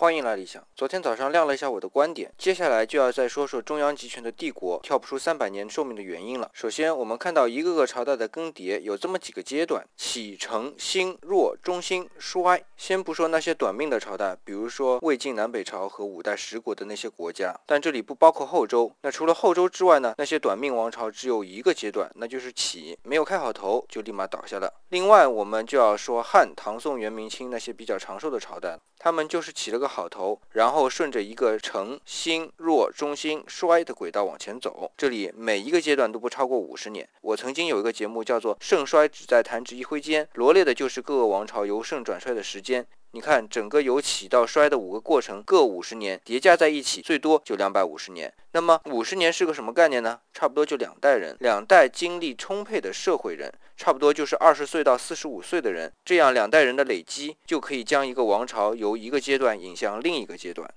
欢迎来理想。昨天早上亮了一下我的观点，接下来就要再说说中央集权的帝国跳不出三百年寿命的原因了。首先，我们看到一个个朝代的更迭有这么几个阶段：起、承、兴、弱、中兴、衰。先不说那些短命的朝代，比如说魏晋南北朝和五代十国的那些国家，但这里不包括后周。那除了后周之外呢？那些短命王朝只有一个阶段，那就是起，没有开好头就立马倒下了。另外，我们就要说汉、唐、宋、元、明清那些比较长寿的朝代，他们就是起了个。好头，然后顺着一个成、兴、弱、中心、衰的轨道往前走。这里每一个阶段都不超过五十年。我曾经有一个节目叫做《盛衰只在弹指一挥间》，罗列的就是各个王朝由盛转衰的时间。你看，整个由起到衰的五个过程各五十年，叠加在一起，最多就两百五十年。那么五十年是个什么概念呢？差不多就两代人，两代精力充沛的社会人，差不多就是二十岁到四十五岁的人。这样两代人的累积，就可以将一个王朝由一个阶段引向另一个阶段。